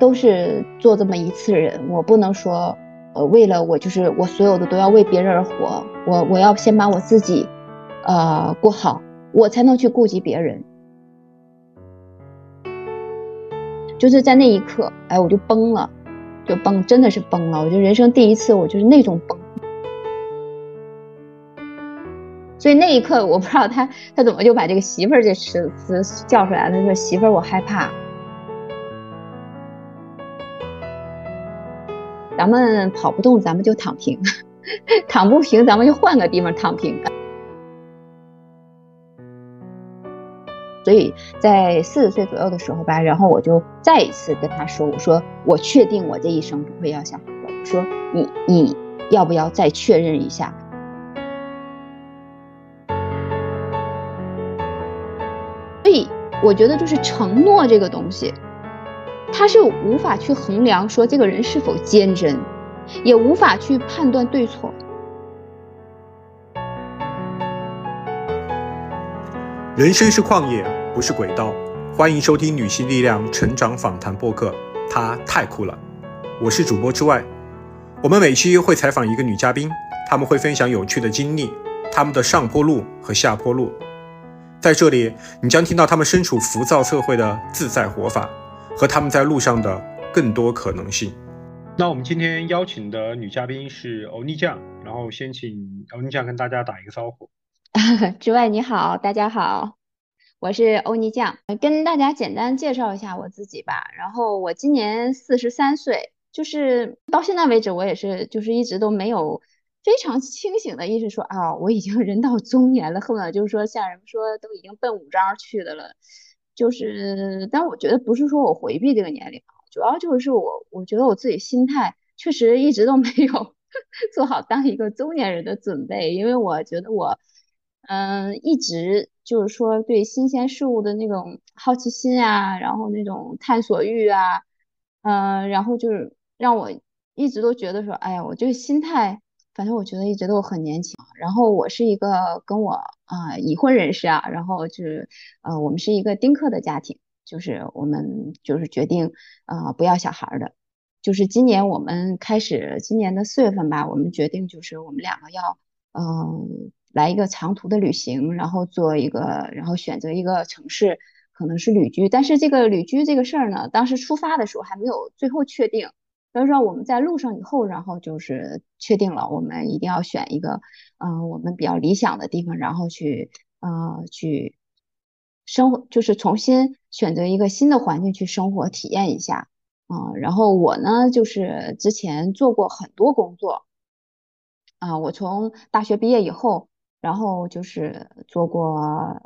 都是做这么一次人，我不能说，呃，为了我就是我所有的都要为别人而活，我我要先把我自己，呃，过好，我才能去顾及别人。就是在那一刻，哎，我就崩了，就崩，真的是崩了。我觉得人生第一次，我就是那种崩。所以那一刻，我不知道他他怎么就把这个媳妇儿这词词叫出来了。他说：“媳妇儿，我害怕。咱们跑不动，咱们就躺平；躺不平，咱们就换个地方躺平。”所以在四十岁左右的时候吧，然后我就再一次跟他说：“我说我确定我这一生不会要小孩了。我说你你要不要再确认一下？”所以我觉得就是承诺这个东西，他是无法去衡量说这个人是否坚贞，也无法去判断对错。人生是旷野。不是轨道，欢迎收听女性力量成长访谈播客。她太酷了，我是主播之外。我们每期会采访一个女嘉宾，她们会分享有趣的经历，她们的上坡路和下坡路。在这里，你将听到她们身处浮躁社会的自在活法，和他们在路上的更多可能性。那我们今天邀请的女嘉宾是欧尼酱，然后先请欧尼酱跟大家打一个招呼。之外你好，大家好。我是欧尼酱，跟大家简单介绍一下我自己吧。然后我今年四十三岁，就是到现在为止，我也是就是一直都没有非常清醒的意识说啊，我已经人到中年了，恨不得就是说像人们说都已经奔五张去的了。就是，但我觉得不是说我回避这个年龄，主要就是我我觉得我自己心态确实一直都没有 做好当一个中年人的准备，因为我觉得我嗯一直。就是说，对新鲜事物的那种好奇心啊，然后那种探索欲啊，嗯，然后就是让我一直都觉得说，哎呀，我这个心态，反正我觉得一直都很年轻。然后我是一个跟我啊已婚人士啊，然后就是呃，我们是一个丁克的家庭，就是我们就是决定呃不要小孩的，就是今年我们开始，今年的四月份吧，我们决定就是我们两个要嗯。来一个长途的旅行，然后做一个，然后选择一个城市，可能是旅居。但是这个旅居这个事儿呢，当时出发的时候还没有最后确定。所以说我们在路上以后，然后就是确定了，我们一定要选一个，嗯，我们比较理想的地方，然后去，呃，去生活，就是重新选择一个新的环境去生活体验一下。啊，然后我呢，就是之前做过很多工作，啊，我从大学毕业以后。然后就是做过，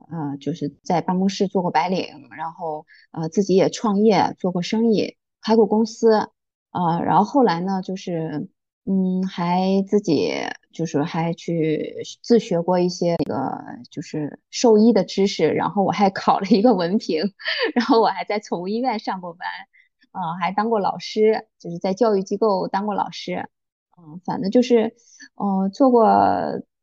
呃，就是在办公室做过白领，然后呃自己也创业做过生意，开过公司，呃，然后后来呢，就是嗯，还自己就是还去自学过一些那个就是兽医的知识，然后我还考了一个文凭，然后我还在宠物医院上过班，啊，还当过老师，就是在教育机构当过老师，嗯，反正就是，呃，做过。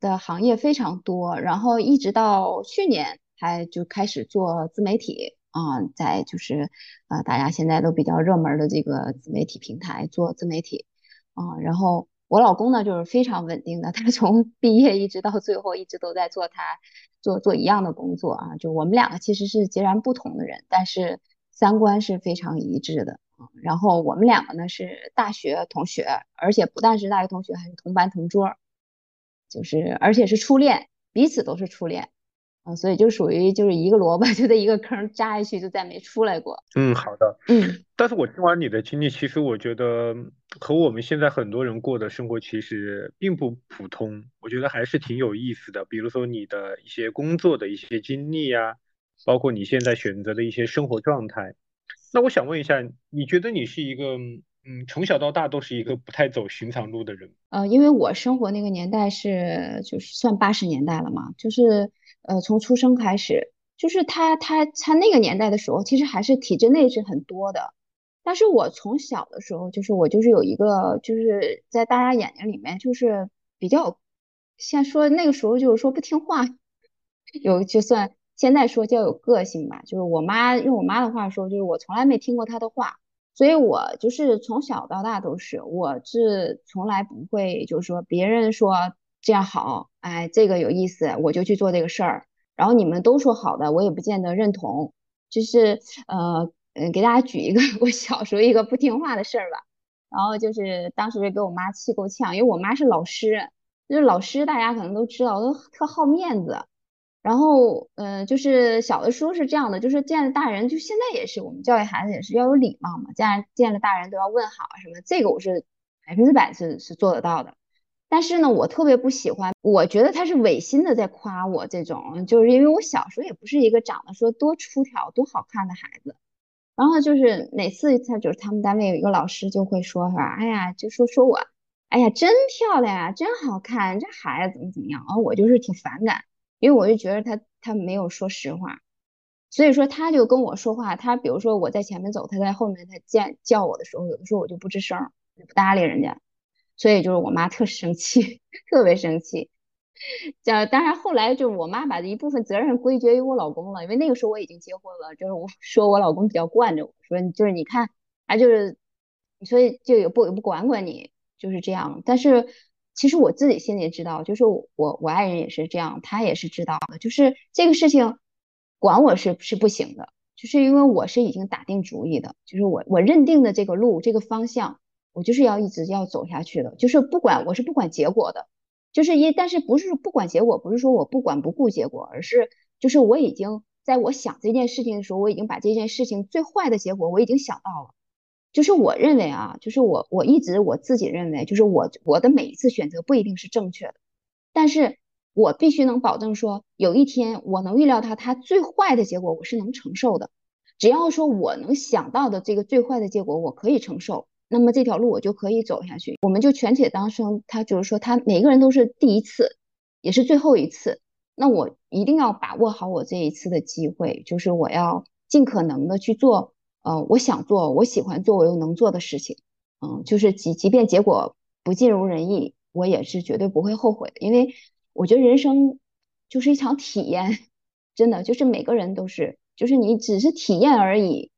的行业非常多，然后一直到去年还就开始做自媒体啊，在就是呃大家现在都比较热门的这个自媒体平台做自媒体啊，然后我老公呢就是非常稳定的，他从毕业一直到最后一直都在做他做做一样的工作啊，就我们两个其实是截然不同的人，但是三观是非常一致的啊，然后我们两个呢是大学同学，而且不但是大学同学，还是同班同桌。就是，而且是初恋，彼此都是初恋，啊，所以就属于就是一个萝卜就在一个坑扎下去，就再没出来过。嗯，好的，嗯。但是我听完你的经历，其实我觉得和我们现在很多人过的生活其实并不普通，我觉得还是挺有意思的。比如说你的一些工作的一些经历呀，包括你现在选择的一些生活状态。那我想问一下，你觉得你是一个？嗯，从小到大都是一个不太走寻常路的人。呃，因为我生活那个年代是就是算八十年代了嘛，就是呃从出生开始，就是他他他那个年代的时候，其实还是体制内是很多的。但是我从小的时候，就是我就是有一个就是在大家眼睛里面就是比较，先说那个时候就是说不听话，有就算现在说叫有个性吧，就是我妈用我妈的话说，就是我从来没听过她的话。所以我就是从小到大都是，我是从来不会就是说别人说这样好，哎，这个有意思，我就去做这个事儿。然后你们都说好的，我也不见得认同。就是呃嗯，给大家举一个我小时候一个不听话的事儿吧。然后就是当时给我妈气够呛，因为我妈是老师，就是老师大家可能都知道，都特好面子。然后，嗯，就是小的时候是这样的，就是见了大人，就现在也是，我们教育孩子也是要有礼貌嘛，见见了大人都要问好什么，这个我是百分之百是是做得到的。但是呢，我特别不喜欢，我觉得他是违心的在夸我这种，就是因为我小时候也不是一个长得说多出挑、多好看的孩子。然后就是每次他就是他们单位有一个老师就会说，是吧？哎呀，就说说我，哎呀，真漂亮啊，真好看，这孩子怎么怎么样？然后我就是挺反感。因为我就觉得他他没有说实话，所以说他就跟我说话，他比如说我在前面走，他在后面，他见叫我的时候，有的时候我就不吱声，不搭理人家，所以就是我妈特生气，特别生气。这当然后来就是我妈把一部分责任归结于我老公了，因为那个时候我已经结婚了，就是我说我老公比较惯着我，说就是你看，他就是所以就也不也不管管你，就是这样，但是。其实我自己心里知道，就是我我爱人也是这样，他也是知道的。就是这个事情，管我是是不行的，就是因为我是已经打定主意的，就是我我认定的这个路这个方向，我就是要一直要走下去的。就是不管我是不管结果的，就是一但是不是不管结果，不是说我不管不顾结果，而是就是我已经在我想这件事情的时候，我已经把这件事情最坏的结果我已经想到了。就是我认为啊，就是我我一直我自己认为，就是我我的每一次选择不一定是正确的，但是我必须能保证说，有一天我能预料到它最坏的结果，我是能承受的。只要说我能想到的这个最坏的结果，我可以承受，那么这条路我就可以走下去。我们就全且当生，他就是说，他每个人都是第一次，也是最后一次，那我一定要把握好我这一次的机会，就是我要尽可能的去做。呃，我想做，我喜欢做，我又能做的事情，嗯，就是即即便结果不尽如人意，我也是绝对不会后悔的，因为我觉得人生就是一场体验，真的就是每个人都是，就是你只是体验而已，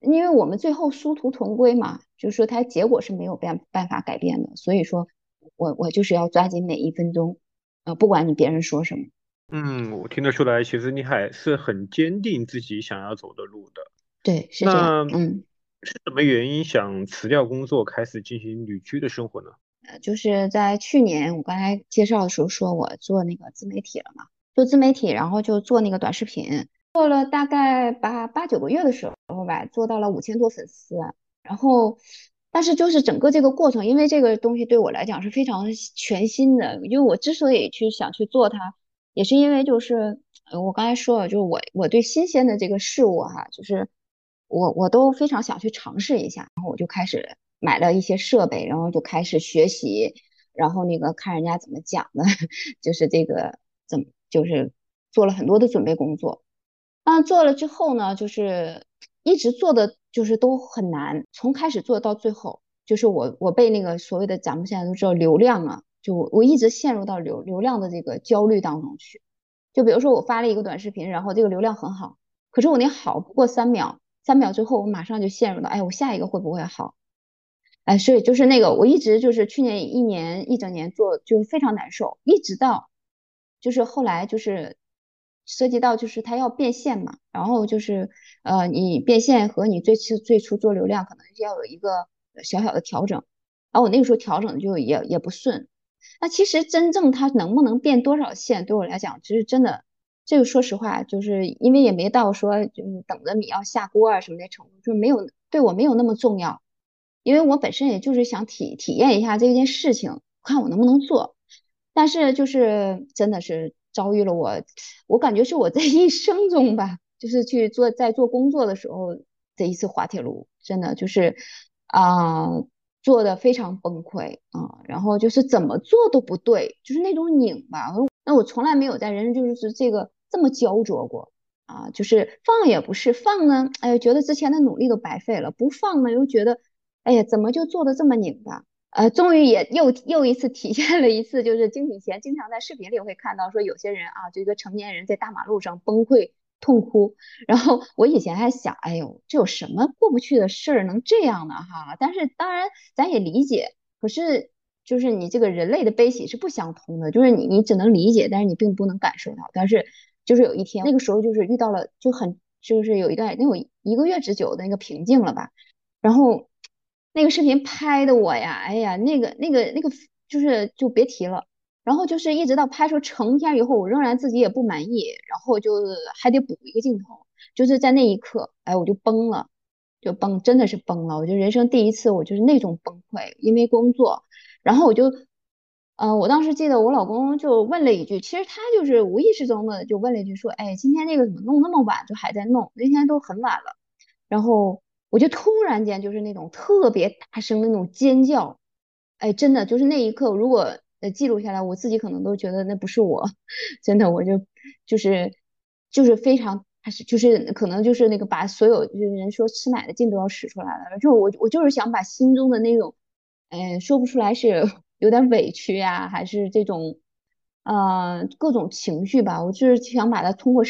因为我们最后殊途同归嘛，就是说它结果是没有办办法改变的，所以说我我就是要抓紧每一分钟，呃，不管你别人说什么，嗯，我听得出来，其实你还是很坚定自己想要走的路的。对，是这样。嗯，是什么原因想辞掉工作，开始进行旅居的生活呢？呃，就是在去年我刚才介绍的时候说，我做那个自媒体了嘛，做自媒体，然后就做那个短视频，做了大概八八九个月的时候吧，做到了五千多粉丝。然后，但是就是整个这个过程，因为这个东西对我来讲是非常全新的，因为我之所以去想去做它，也是因为就是我刚才说了，就是我我对新鲜的这个事物哈，就是。我我都非常想去尝试一下，然后我就开始买了一些设备，然后就开始学习，然后那个看人家怎么讲的，就是这个怎么就是做了很多的准备工作。那做了之后呢，就是一直做的就是都很难，从开始做到最后，就是我我被那个所谓的咱们现在都知道流量啊，就我我一直陷入到流流量的这个焦虑当中去。就比如说我发了一个短视频，然后这个流量很好，可是我那好不过三秒。三秒之后，我马上就陷入到，哎，我下一个会不会好？哎，所以就是那个，我一直就是去年一年一整年做，就非常难受，一直到就是后来就是涉及到就是它要变现嘛，然后就是呃，你变现和你最初最初做流量可能要有一个小小的调整，然后我那个时候调整就也也不顺。那其实真正它能不能变多少线，对我来讲，其实真的。这个说实话，就是因为也没到说就等着米要下锅啊什么的程度，就没有对我没有那么重要，因为我本身也就是想体体验一下这件事情，看我能不能做。但是就是真的是遭遇了我，我感觉是我在 一生中吧，就是去做在做工作的时候这一次滑铁卢，真的就是啊做的非常崩溃啊，然后就是怎么做都不对，就是那种拧吧，那我从来没有在人生就是这个。这么焦灼过啊，就是放也不是放呢，哎呀，觉得之前的努力都白费了；不放呢，又觉得，哎呀，怎么就做的这么拧巴？呃，终于也又又一次体现了一次，就是经以前经常在视频里会看到说，有些人啊，就一个成年人在大马路上崩溃痛哭。然后我以前还想，哎呦，这有什么过不去的事儿能这样呢？哈，但是当然咱也理解，可是就是你这个人类的悲喜是不相通的，就是你你只能理解，但是你并不能感受到。但是就是有一天那个时候就是遇到了就很就是有一段那有一个月之久的那个平静了吧，然后那个视频拍的我呀，哎呀，那个那个那个就是就别提了。然后就是一直到拍出成片以后，我仍然自己也不满意，然后就是还得补一个镜头，就是在那一刻，哎，我就崩了，就崩，真的是崩了。我就人生第一次，我就是那种崩溃，因为工作。然后我就，呃，我当时记得我老公就问了一句，其实他就是无意识中的就问了一句，说，哎，今天那个怎么弄那么晚，就还在弄，那天都很晚了。然后我就突然间就是那种特别大声的那种尖叫，哎，真的就是那一刻，如果。呃，记录下来，我自己可能都觉得那不是我，真的，我就就是就是非常，还是就是可能就是那个把所有就是人说吃奶的劲都要使出来了，就我我就是想把心中的那种，嗯，说不出来是 有点委屈呀，还是这种，呃，各种情绪吧，我就是想把它通过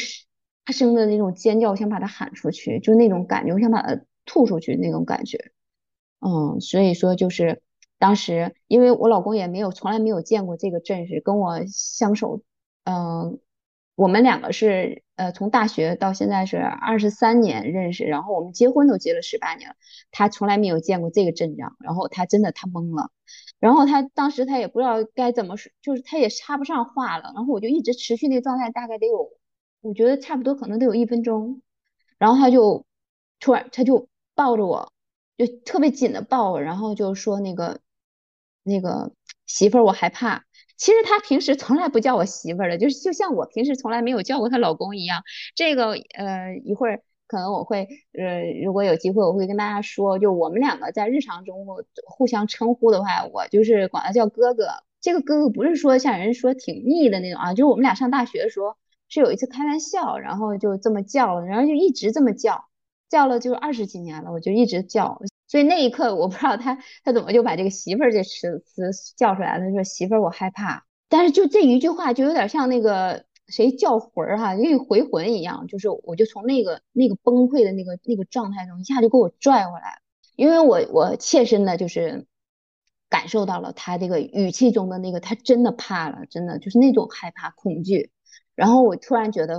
大声的那种尖叫，想把它喊出去，就那种感觉，我想把它吐出去那种感觉，嗯，所以说就是。当时，因为我老公也没有从来没有见过这个阵势，跟我相守，嗯，我们两个是呃从大学到现在是二十三年认识，然后我们结婚都结了十八年了，他从来没有见过这个阵仗，然后他真的他懵了，然后他当时他也不知道该怎么说，就是他也插不上话了，然后我就一直持续那个状态，大概得有，我觉得差不多可能得有一分钟，然后他就突然他就抱着我，就特别紧的抱我，然后就说那个。那个媳妇儿，我害怕。其实他平时从来不叫我媳妇儿的，就是就像我平时从来没有叫过她老公一样。这个呃，一会儿可能我会呃，如果有机会，我会跟大家说，就我们两个在日常中互相称呼的话，我就是管他叫哥哥。这个哥哥不是说像人说挺腻的那种啊，就是我们俩上大学的时候是有一次开玩笑，然后就这么叫，然后就一直这么叫，叫了就二十几年了，我就一直叫。所以那一刻，我不知道他他怎么就把这个媳妇儿这词词叫出来了，说媳妇儿我害怕。但是就这一句话，就有点像那个谁叫魂儿哈，因为回魂一样，就是我就从那个那个崩溃的那个那个状态中一下就给我拽回来因为我我切身的就是感受到了他这个语气中的那个他真的怕了，真的就是那种害怕恐惧。然后我突然觉得，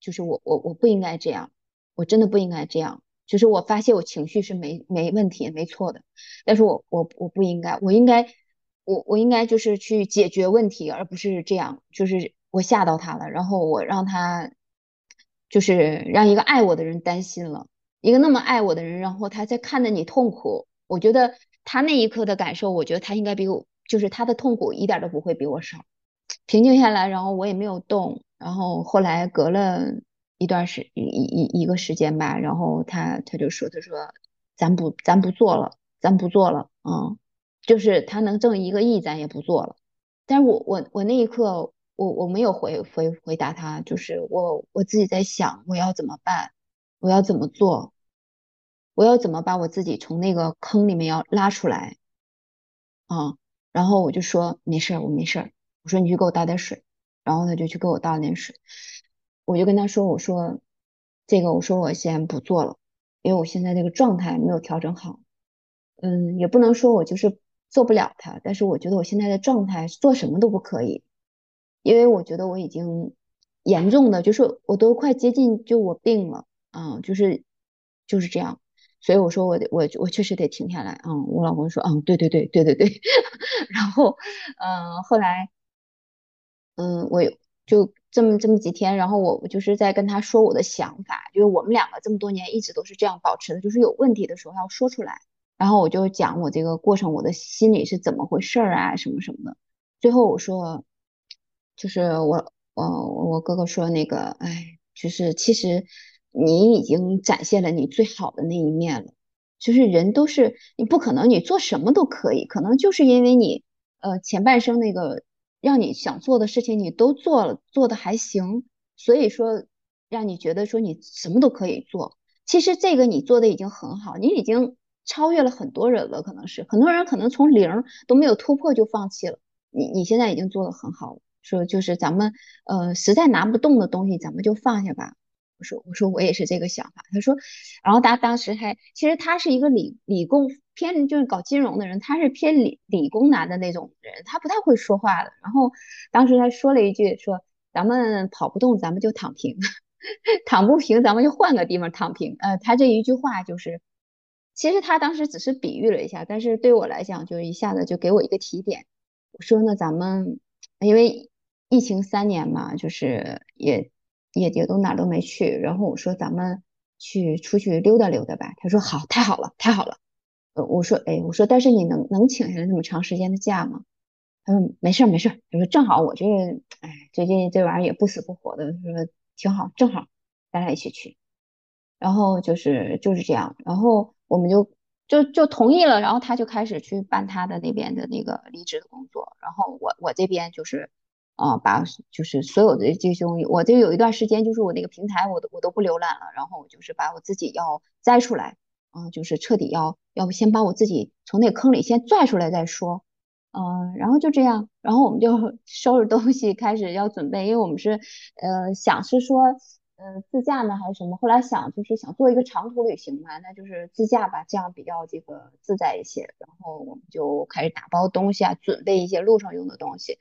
就是我我我不应该这样，我真的不应该这样。就是我发泄我情绪是没没问题没错的，但是我我我不应该，我应该我我应该就是去解决问题，而不是这样，就是我吓到他了，然后我让他就是让一个爱我的人担心了，一个那么爱我的人，然后他在看着你痛苦，我觉得他那一刻的感受，我觉得他应该比我就是他的痛苦一点都不会比我少，平静下来，然后我也没有动，然后后来隔了。一段时一一一个时间吧，然后他他就说，他说咱不咱不做了，咱不做了，嗯，就是他能挣一个亿，咱也不做了。但是我我我那一刻，我我没有回回回答他，就是我我自己在想，我要怎么办，我要怎么做，我要怎么把我自己从那个坑里面要拉出来，啊，然后我就说没事儿，我没事儿，我说你去给我倒点水，然后他就去给我倒点水。我就跟他说：“我说这个，我说我先不做了，因为我现在这个状态没有调整好。嗯，也不能说我就是做不了它，但是我觉得我现在的状态做什么都不可以，因为我觉得我已经严重的，就是我都快接近就我病了，嗯，就是就是这样。所以我说我得我我确实得停下来。嗯，我老公说，嗯，对对对对对对。然后，嗯，后来，嗯，我就。这么这么几天，然后我我就是在跟他说我的想法，就是我们两个这么多年一直都是这样保持的，就是有问题的时候要说出来。然后我就讲我这个过程，我的心里是怎么回事啊，什么什么的。最后我说，就是我，我我哥哥说那个，哎，就是其实你已经展现了你最好的那一面了。就是人都是你不可能你做什么都可以，可能就是因为你呃前半生那个。让你想做的事情你都做了，做的还行，所以说让你觉得说你什么都可以做。其实这个你做的已经很好，你已经超越了很多人了，可能是很多人可能从零都没有突破就放弃了。你你现在已经做的很好了，说就是咱们呃实在拿不动的东西，咱们就放下吧。我说我说我也是这个想法。他说，然后他当时还其实他是一个理理工偏就是搞金融的人，他是偏理理工男的那种人，他不太会说话的。然后当时他说了一句说，咱们跑不动，咱们就躺平，躺不平，咱们就换个地方躺平。呃，他这一句话就是，其实他当时只是比喻了一下，但是对我来讲，就一下子就给我一个提点。我说那咱们因为。疫情三年嘛，就是也也也都哪都没去。然后我说咱们去出去溜达溜达吧。他说好，太好了，太好了。呃，我说哎，我说但是你能能请下来那么长时间的假吗？他说没事没事。他说正好我这哎最近这玩意儿也不死不活的，说挺好，正好咱俩一起去。然后就是就是这样，然后我们就就就同意了。然后他就开始去办他的那边的那个离职的工作。然后我我这边就是。啊，把就是所有的这些东西，我就有一段时间，就是我那个平台，我都我都不浏览了，然后我就是把我自己要摘出来，啊，就是彻底要要不先把我自己从那坑里先拽出来再说，嗯，然后就这样，然后我们就收拾东西开始要准备，因为我们是呃想是说呃自驾呢还是什么，后来想就是想做一个长途旅行嘛，那就是自驾吧，这样比较这个自在一些，然后我们就开始打包东西啊，准备一些路上用的东西。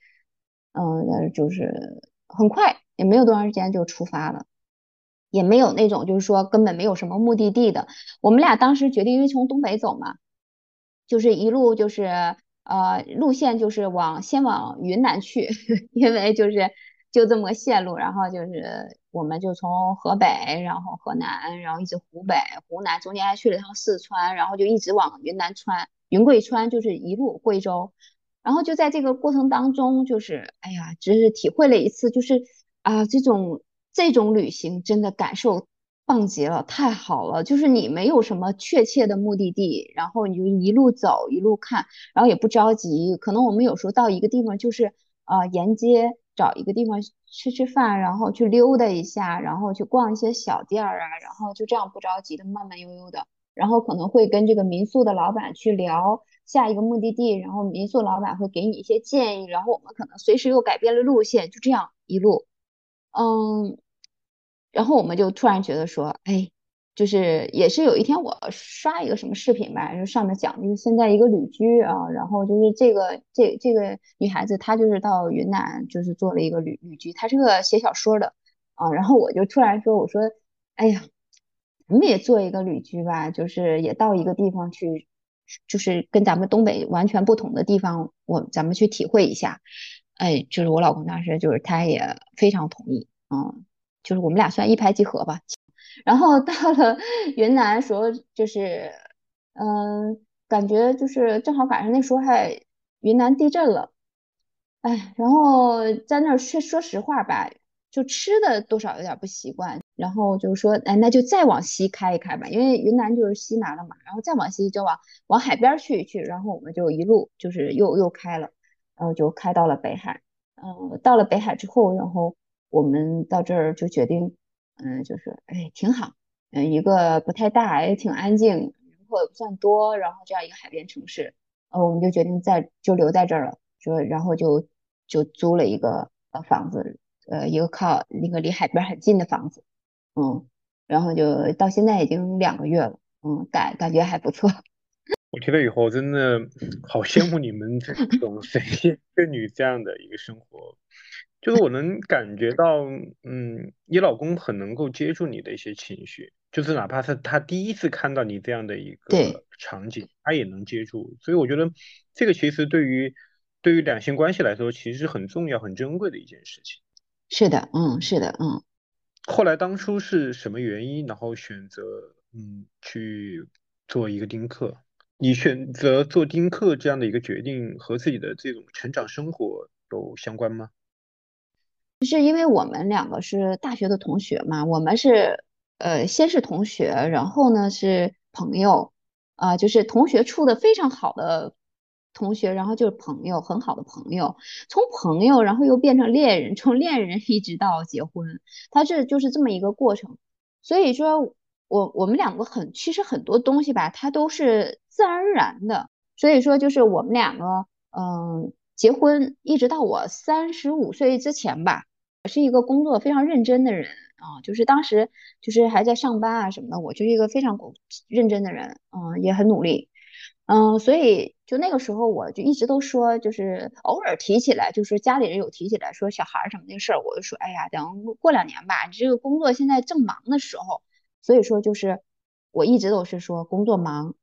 嗯，就是很快，也没有多长时间就出发了，也没有那种就是说根本没有什么目的地的。我们俩当时决定，因为从东北走嘛，就是一路就是呃路线就是往先往云南去，因为就是就这么个线路，然后就是我们就从河北，然后河南，然后一直湖北、湖南，中间还去了趟四川，然后就一直往云南穿，云贵川就是一路贵州。然后就在这个过程当中，就是哎呀，只是体会了一次，就是啊，这种这种旅行真的感受棒极了，太好了。就是你没有什么确切的目的地，然后你就一路走一路看，然后也不着急。可能我们有时候到一个地方，就是啊，沿街找一个地方吃吃饭，然后去溜达一下，然后去逛一些小店儿啊，然后就这样不着急的慢慢悠悠的，然后可能会跟这个民宿的老板去聊。下一个目的地，然后民宿老板会给你一些建议，然后我们可能随时又改变了路线，就这样一路，嗯，然后我们就突然觉得说，哎，就是也是有一天我刷一个什么视频吧，就上面讲就是现在一个旅居啊，然后就是这个这这个女孩子她就是到云南就是做了一个旅旅居，她是个写小说的啊，然后我就突然说，我说，哎呀，咱们也做一个旅居吧，就是也到一个地方去。就是跟咱们东北完全不同的地方，我咱们去体会一下。哎，就是我老公当时就是他也非常同意，嗯，就是我们俩算一拍即合吧。然后到了 云南时候，就是嗯，感觉就是正好赶上那时候还云南地震了，哎，然后在那儿说说实话吧，就吃的多少有点不习惯。然后就是说，哎，那就再往西开一开吧，因为云南就是西南了嘛。然后再往西就往往海边去一去。然后我们就一路就是又又开了，然后就开到了北海。嗯，到了北海之后，然后我们到这儿就决定，嗯，就是哎挺好，嗯，一个不太大，也挺安静，人口也不算多，然后这样一个海边城市，呃，我们就决定在就留在这儿了，说然后就就租了一个呃房子，呃，一个靠那个离海边很近的房子。嗯，然后就到现在已经两个月了，嗯，感感觉还不错。我听了以后真的好羡慕你们这种神仙眷侣这样的一个生活，就是我能感觉到，嗯，你老公很能够接住你的一些情绪，就是哪怕是他第一次看到你这样的一个场景，他也能接住。所以我觉得这个其实对于对于两性关系来说，其实是很重要、很珍贵的一件事情。是的，嗯，是的，嗯。后来当初是什么原因，然后选择嗯去做一个丁克？你选择做丁克这样的一个决定和自己的这种成长生活有相关吗？是因为我们两个是大学的同学嘛，我们是呃先是同学，然后呢是朋友，啊就是同学处的非常好的。同学，然后就是朋友，很好的朋友，从朋友，然后又变成恋人，从恋人一直到结婚，他这就是这么一个过程。所以说，我我们两个很，其实很多东西吧，它都是自然而然的。所以说，就是我们两个，嗯，结婚一直到我三十五岁之前吧，我是一个工作非常认真的人啊，就是当时就是还在上班啊什么的，我就是一个非常认真的人，嗯，也很努力，嗯，所以就那个时候我就一直都说，就是偶尔提起来，就是家里人有提起来说小孩什么那事儿，我就说，哎呀，等过两年吧，这个工作现在正忙的时候，所以说就是我一直都是说工作忙，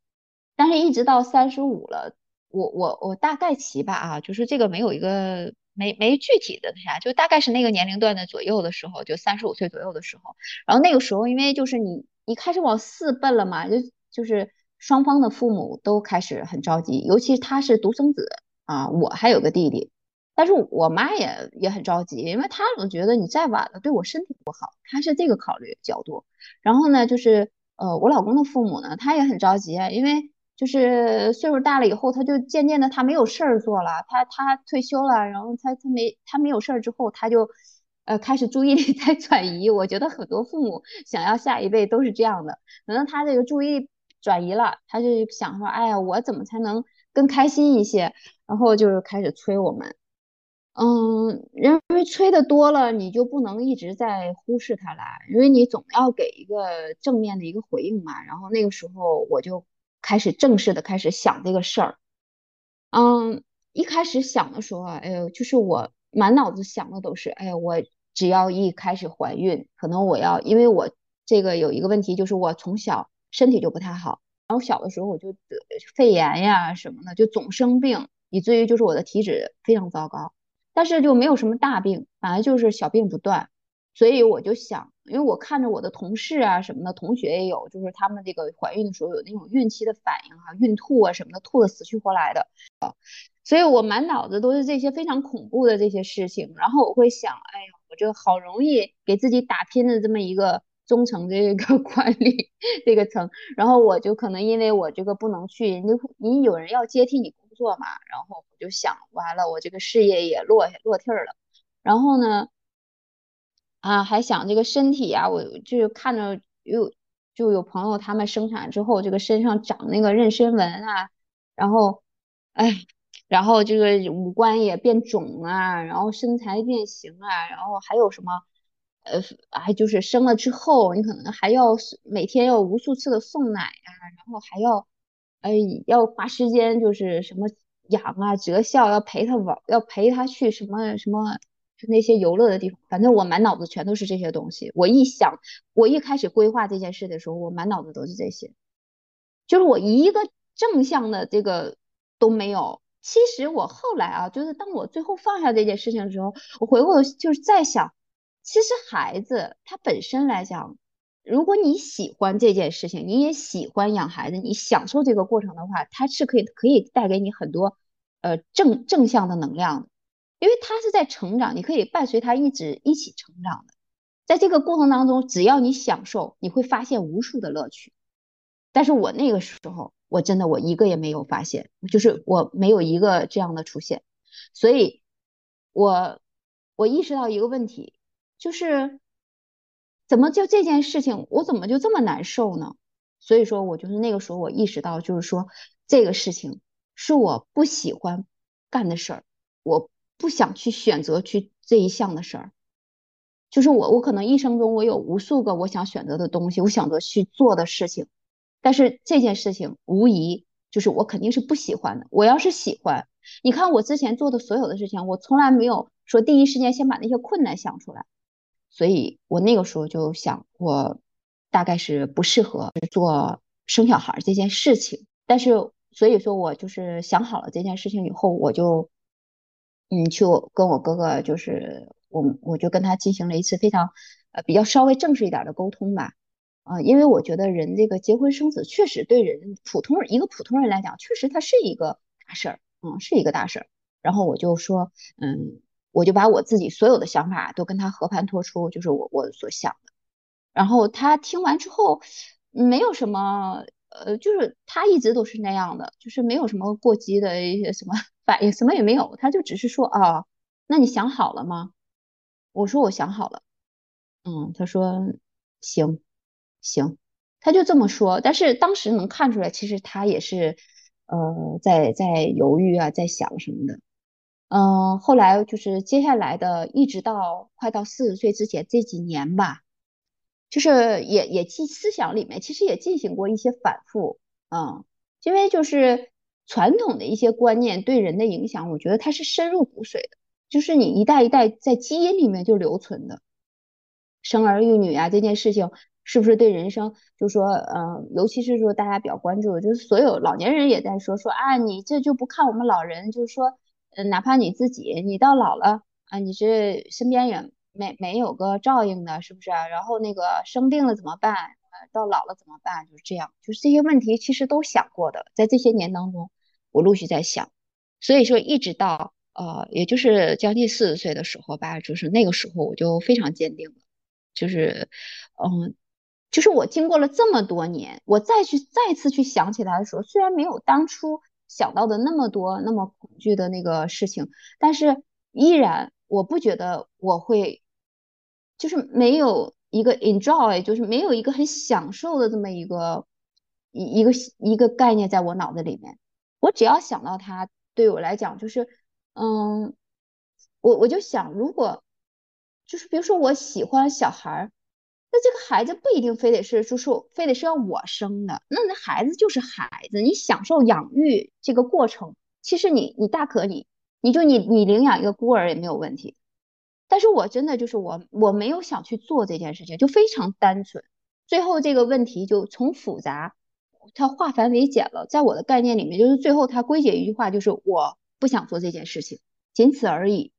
但是一直到三十五了。我我我大概齐吧啊，就是这个没有一个没没具体的那啥，就大概是那个年龄段的左右的时候，就三十五岁左右的时候。然后那个时候，因为就是你你开始往四奔了嘛，就就是双方的父母都开始很着急，尤其他是独生子啊，我还有个弟弟，但是我妈也也很着急，因为她总觉得你再晚了对我身体不好，她是这个考虑角度。然后呢，就是呃我老公的父母呢，他也很着急，因为。就是岁数大了以后，他就渐渐的他没有事儿做了，他他退休了，然后他他没他没有事儿之后，他就呃开始注意力 在转移。我觉得很多父母想要下一辈都是这样的，可能他这个注意转移了，他就想说，哎呀，我怎么才能更开心一些？然后就是开始催我们，嗯，因为催的多了，你就不能一直在忽视他了，因为你总要给一个正面的一个回应嘛。然后那个时候我就。开始正式的开始想这个事儿，嗯，一开始想的时候，哎呦，就是我满脑子想的都是，哎呀，我只要一开始怀孕，可能我要，因为我这个有一个问题，就是我从小身体就不太好，然后小的时候我就得肺炎呀什么的，就总生病，以至于就是我的体质非常糟糕，但是就没有什么大病，反正就是小病不断。所以我就想，因为我看着我的同事啊什么的，同学也有，就是他们这个怀孕的时候有那种孕期的反应啊，孕吐啊什么的，吐的死去活来的啊，所以我满脑子都是这些非常恐怖的这些事情。然后我会想，哎呀，我这好容易给自己打拼的这么一个中层这个 管理这个层，然后我就可能因为我这个不能去，你你有人要接替你工作嘛，然后我就想，完了，我这个事业也落落地儿了，然后呢？啊，还想这个身体啊，我就是看着有就有朋友他们生产之后，这个身上长那个妊娠纹啊，然后，哎，然后这个五官也变肿啊，然后身材变形啊，然后还有什么，呃，还就是生了之后，你可能还要每天要无数次的送奶啊，然后还要，哎，要花时间就是什么养啊，择校要陪他玩，要陪他去什么什么。就那些游乐的地方，反正我满脑子全都是这些东西。我一想，我一开始规划这件事的时候，我满脑子都是这些，就是我一个正向的这个都没有。其实我后来啊，就是当我最后放下这件事情的时候，我回过就是在想，其实孩子他本身来讲，如果你喜欢这件事情，你也喜欢养孩子，你享受这个过程的话，他是可以可以带给你很多呃正正向的能量的。因为他是在成长，你可以伴随他一直一起成长的，在这个过程当中，只要你享受，你会发现无数的乐趣。但是我那个时候，我真的我一个也没有发现，就是我没有一个这样的出现，所以，我我意识到一个问题，就是怎么就这件事情，我怎么就这么难受呢？所以说我就是那个时候，我意识到，就是说这个事情是我不喜欢干的事儿，我。不想去选择去这一项的事儿，就是我，我可能一生中我有无数个我想选择的东西，我想着去做的事情，但是这件事情无疑就是我肯定是不喜欢的。我要是喜欢，你看我之前做的所有的事情，我从来没有说第一时间先把那些困难想出来，所以我那个时候就想，我大概是不适合做生小孩这件事情。但是所以说我就是想好了这件事情以后，我就。嗯，去跟我哥哥，就是我，我就跟他进行了一次非常，呃，比较稍微正式一点的沟通吧。啊，因为我觉得人这个结婚生子，确实对人普通人一个普通人来讲，确实它是一个大事儿，嗯，是一个大事儿。然后我就说，嗯，我就把我自己所有的想法都跟他和盘托出，就是我我所想的。然后他听完之后，没有什么。呃，就是他一直都是那样的，就是没有什么过激的一些什么反应，什么也没有，他就只是说啊，那你想好了吗？我说我想好了，嗯，他说行行，他就这么说，但是当时能看出来，其实他也是呃在在犹豫啊，在想什么的，嗯，后来就是接下来的，一直到快到四十岁之前这几年吧，就是也也进思想里面其实也进行过一些反复，嗯，因为就是传统的一些观念对人的影响，我觉得它是深入骨髓的，就是你一代一代在基因里面就留存的，生儿育女啊这件事情。是不是对人生，就说，嗯，尤其是说大家比较关注的，就是所有老年人也在说说啊，你这就不看我们老人，就是说，嗯，哪怕你自己，你到老了啊，你这身边也没没有个照应的，是不是？然后那个生病了怎么办？呃，到老了怎么办？就是这样，就是这些问题其实都想过的，在这些年当中，我陆续在想，所以说一直到呃，也就是将近四十岁的时候吧，就是那个时候我就非常坚定了，就是，嗯。就是我经过了这么多年，我再去再次去想起来的时候，虽然没有当初想到的那么多那么恐惧的那个事情，但是依然我不觉得我会，就是没有一个 enjoy，就是没有一个很享受的这么一个一一个一个概念在我脑子里面。我只要想到它，对我来讲就是，嗯，我我就想，如果就是比如说我喜欢小孩儿。那这个孩子不一定非得是，就是非得是要我生的。那那孩子就是孩子，你享受养育这个过程，其实你你大可你你就你你领养一个孤儿也没有问题。但是我真的就是我我没有想去做这件事情，就非常单纯。最后这个问题就从复杂，它化繁为简了。在我的概念里面，就是最后它归结一句话，就是我不想做这件事情，仅此而已。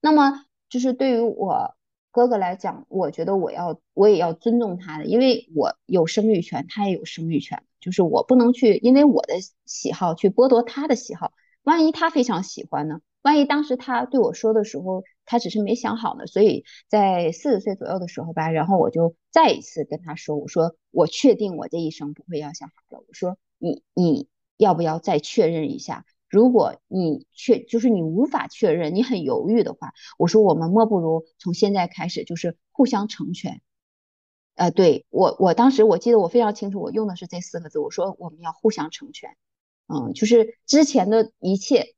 那么就是对于我。哥哥来讲，我觉得我要我也要尊重他的，因为我有生育权，他也有生育权，就是我不能去因为我的喜好去剥夺他的喜好。万一他非常喜欢呢？万一当时他对我说的时候，他只是没想好呢？所以在四十岁左右的时候吧，然后我就再一次跟他说，我说我确定我这一生不会要小孩了。我说你你要不要再确认一下？如果你确就是你无法确认，你很犹豫的话，我说我们莫不如从现在开始就是互相成全。呃，对我我当时我记得我非常清楚，我用的是这四个字，我说我们要互相成全。嗯，就是之前的一切，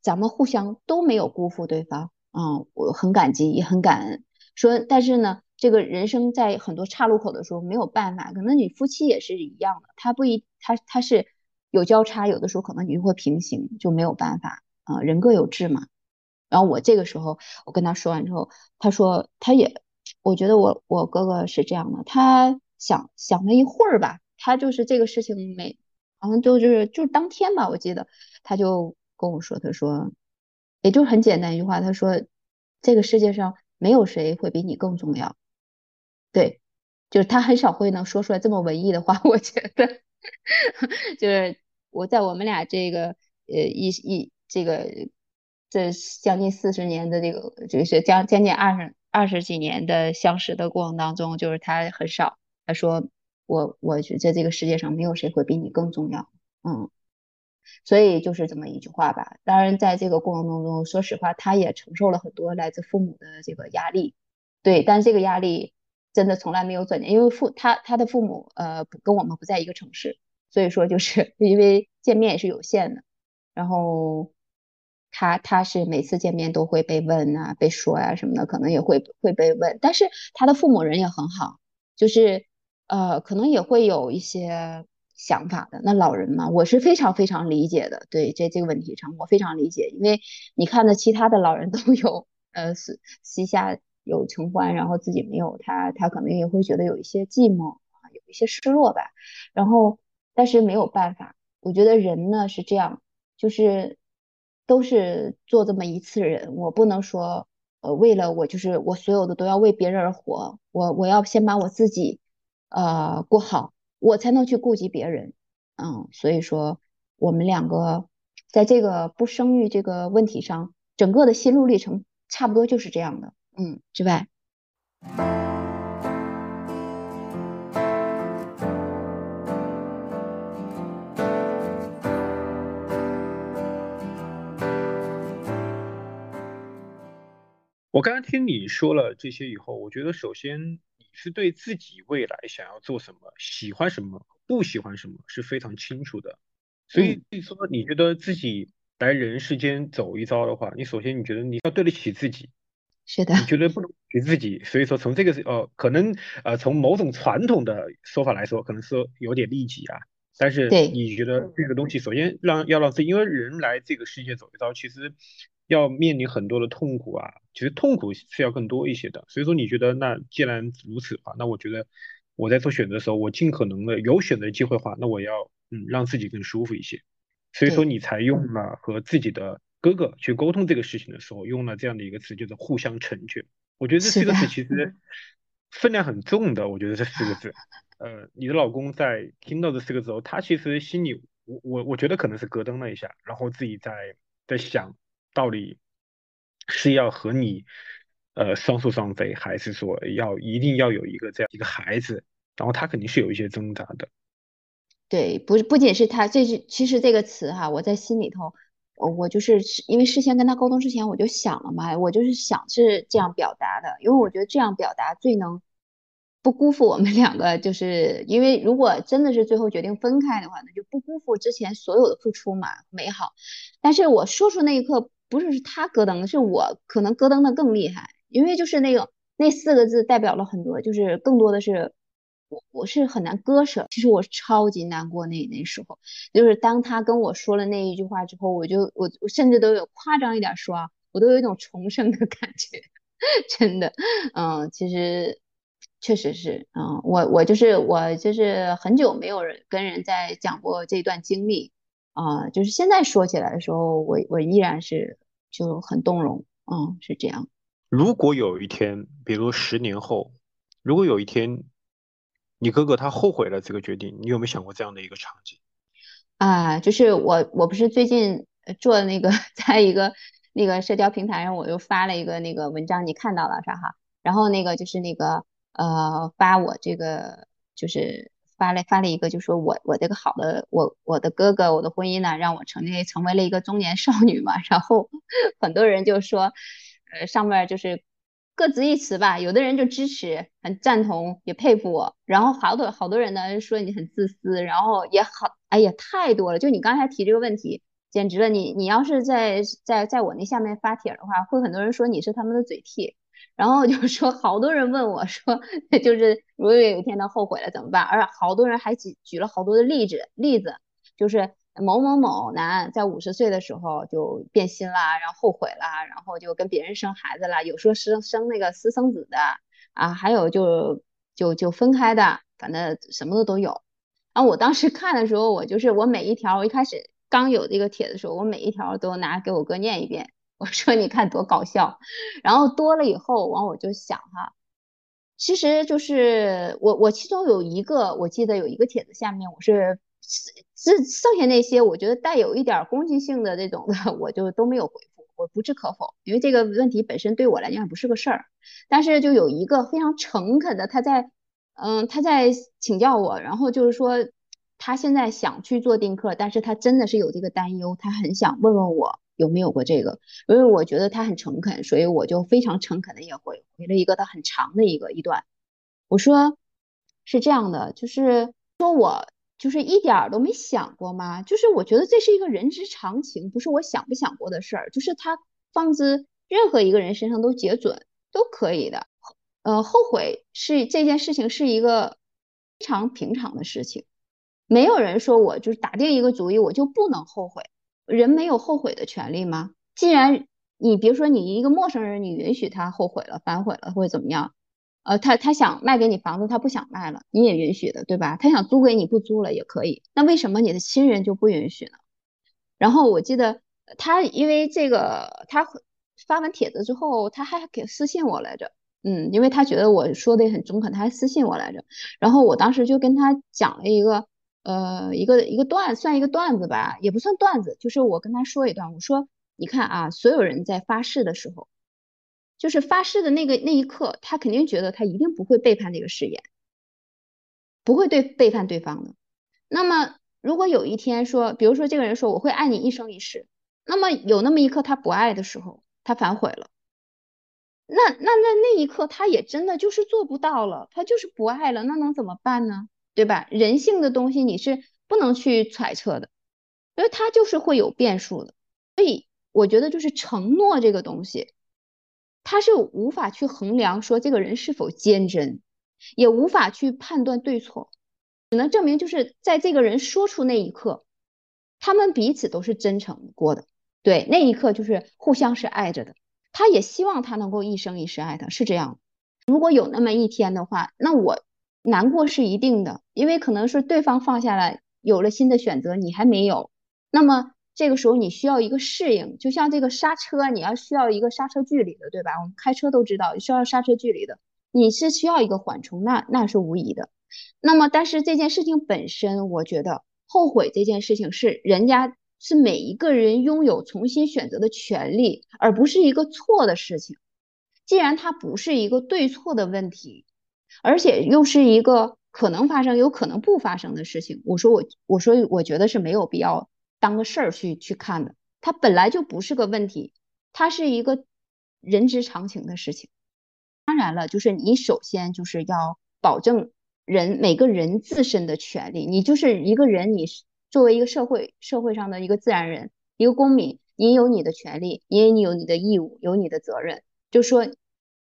咱们互相都没有辜负对方。嗯，我很感激，也很感恩。说但是呢，这个人生在很多岔路口的时候没有办法，可能你夫妻也是一样的，他不一他他是。有交叉，有的时候可能你就会平行，就没有办法啊，人各有志嘛。然后我这个时候，我跟他说完之后，他说他也，我觉得我我哥哥是这样的，他想想了一会儿吧，他就是这个事情没，好像就是就是当天吧，我记得他就跟我说，他说，也就很简单一句话，他说这个世界上没有谁会比你更重要，对，就是他很少会能说出来这么文艺的话，我觉得 就是。我在我们俩这个呃一一这个这将近四十年的这个就是将将近二十二十几年的相识的过程当中，就是他很少他说我我觉得这个世界上没有谁会比你更重要，嗯，所以就是这么一句话吧。当然在这个过程当中，说实话他也承受了很多来自父母的这个压力，对，但这个压力真的从来没有转变，因为父他他的父母呃跟我们不在一个城市。所以说，就是 因为见面也是有限的，然后他他是每次见面都会被问啊，被说呀什么的，可能也会会被问。但是他的父母人也很好，就是呃，可能也会有一些想法的。那老人嘛，我是非常非常理解的。对这这个问题上，我非常理解，因为你看的其他的老人都有呃私私下有承欢，然后自己没有，他他可能也会觉得有一些寂寞啊，有一些失落吧，然后。但是没有办法，我觉得人呢是这样，就是都是做这么一次人，我不能说，呃，为了我就是我所有的都要为别人而活，我我要先把我自己，呃，过好，我才能去顾及别人，嗯，所以说我们两个在这个不生育这个问题上，整个的心路历程差不多就是这样的，嗯，之外。我刚刚听你说了这些以后，我觉得首先你是对自己未来想要做什么、喜欢什么、不喜欢什么是非常清楚的。所以说，你觉得自己来人世间走一遭的话，你首先你觉得你要对得起自己，是的，你觉得不能给自己，所以说从这个呃，可能呃，从某种传统的说法来说，可能是有点利己啊。但是你觉得这个东西，首先让要让自己，因为人来这个世界走一遭，其实要面临很多的痛苦啊，其实痛苦是要更多一些的。所以说，你觉得那既然如此的话，那我觉得我在做选择的时候，我尽可能的有选择机会的话，那我要嗯让自己更舒服一些。所以说，你才用了和自己的。哥哥去沟通这个事情的时候，用了这样的一个词，就是互相成全。我觉得这四个字其实 分量很重的。我觉得这四个字，呃，你的老公在听到这四个字后，他其实心里，我我我觉得可能是咯噔了一下，然后自己在在想，到底是要和你呃双宿双飞，还是说要一定要有一个这样一个孩子？然后他肯定是有一些挣扎的。对，不是不仅是他，这是其实这个词哈，我在心里头。我我就是因为事先跟他沟通之前，我就想了嘛，我就是想是这样表达的，因为我觉得这样表达最能不辜负我们两个，就是因为如果真的是最后决定分开的话，那就不辜负之前所有的付出嘛，美好。但是我说出那一刻，不是是他咯噔，是我可能咯噔的更厉害，因为就是那个那四个字代表了很多，就是更多的是。我我是很难割舍，其实我超级难过那那时候，就是当他跟我说了那一句话之后，我就我我甚至都有夸张一点说啊，我都有一种重生的感觉，真的，嗯，其实确实是，嗯，我我就是我就是很久没有人跟人在讲过这段经历，啊，就是现在说起来的时候，我我依然是就很动容，嗯，是这样。如果有一天，比如十年后，如果有一天。你哥哥他后悔了这个决定，你有没有想过这样的一个场景？啊，就是我，我不是最近做那个，在一个那个社交平台上，我又发了一个那个文章，你看到了是哈？然后那个就是那个呃，发我这个就是发了发了一个，就说我我这个好的我我的哥哥我的婚姻呢，让我成为成为了一个中年少女嘛。然后很多人就说，呃，上面就是。各执一词吧，有的人就支持，很赞同，也佩服我。然后好多好多人呢说你很自私，然后也好，哎呀，太多了。就你刚才提这个问题，简直了。你你要是在在在我那下面发帖的话，会很多人说你是他们的嘴替。然后就 说好多人问我说，就是如果有一天他后悔了怎么办？而好多人还举举了好多的例子例子，就是。某某某男在五十岁的时候就变心啦，然后后悔啦，然后就跟别人生孩子了，有说生生那个私生子的啊，还有就就就分开的，反正什么的都有。然后我当时看的时候，我就是我每一条，我一开始刚有这个帖的时候，我每一条都拿给我哥念一遍，我说你看多搞笑。然后多了以后，完我就想哈，其实就是我我其中有一个，我记得有一个帖子下面我是。是剩下那些，我觉得带有一点攻击性的这种的，我就都没有回复，我不置可否，因为这个问题本身对我来讲不是个事儿。但是就有一个非常诚恳的，他在，嗯，他在请教我，然后就是说他现在想去做丁克，但是他真的是有这个担忧，他很想问问我有没有过这个，因为我觉得他很诚恳，所以我就非常诚恳的也回回了一个他很长的一个一段，我说是这样的，就是说我。就是一点儿都没想过吗？就是我觉得这是一个人之常情，不是我想不想过的事儿。就是他放之任何一个人身上都皆准，都可以的。呃，后悔是这件事情是一个非常平常的事情，没有人说我就是打定一个主意我就不能后悔。人没有后悔的权利吗？既然你比如说你一个陌生人，你允许他后悔了、反悔了或者怎么样？呃，他他想卖给你房子，他不想卖了，你也允许的，对吧？他想租给你不租了也可以，那为什么你的亲人就不允许呢？然后我记得他因为这个，他发完帖子之后，他还给私信我来着，嗯，因为他觉得我说的也很中肯，他还私信我来着。然后我当时就跟他讲了一个，呃，一个一个段，算一个段子吧，也不算段子，就是我跟他说一段，我说，你看啊，所有人在发誓的时候。就是发誓的那个那一刻，他肯定觉得他一定不会背叛这个誓言，不会对背叛对方的。那么，如果有一天说，比如说这个人说我会爱你一生一世，那么有那么一刻他不爱的时候，他反悔了，那那那那一刻他也真的就是做不到了，他就是不爱了，那能怎么办呢？对吧？人性的东西你是不能去揣测的，因为他就是会有变数的。所以我觉得就是承诺这个东西。他是无法去衡量说这个人是否坚贞，也无法去判断对错，只能证明就是在这个人说出那一刻，他们彼此都是真诚过的，对，那一刻就是互相是爱着的，他也希望他能够一生一世爱他，是这样。如果有那么一天的话，那我难过是一定的，因为可能是对方放下来，有了新的选择，你还没有，那么。这个时候你需要一个适应，就像这个刹车，你要需要一个刹车距离的，对吧？我们开车都知道需要刹车距离的，你是需要一个缓冲，那那是无疑的。那么，但是这件事情本身，我觉得后悔这件事情是人家是每一个人拥有重新选择的权利，而不是一个错的事情。既然它不是一个对错的问题，而且又是一个可能发生、有可能不发生的事情，我说我我说我觉得是没有必要。当个事儿去去看的，它本来就不是个问题，它是一个人之常情的事情。当然了，就是你首先就是要保证人每个人自身的权利。你就是一个人，你作为一个社会社会上的一个自然人，一个公民，你有你的权利，也你有你的义务，有你的责任。就说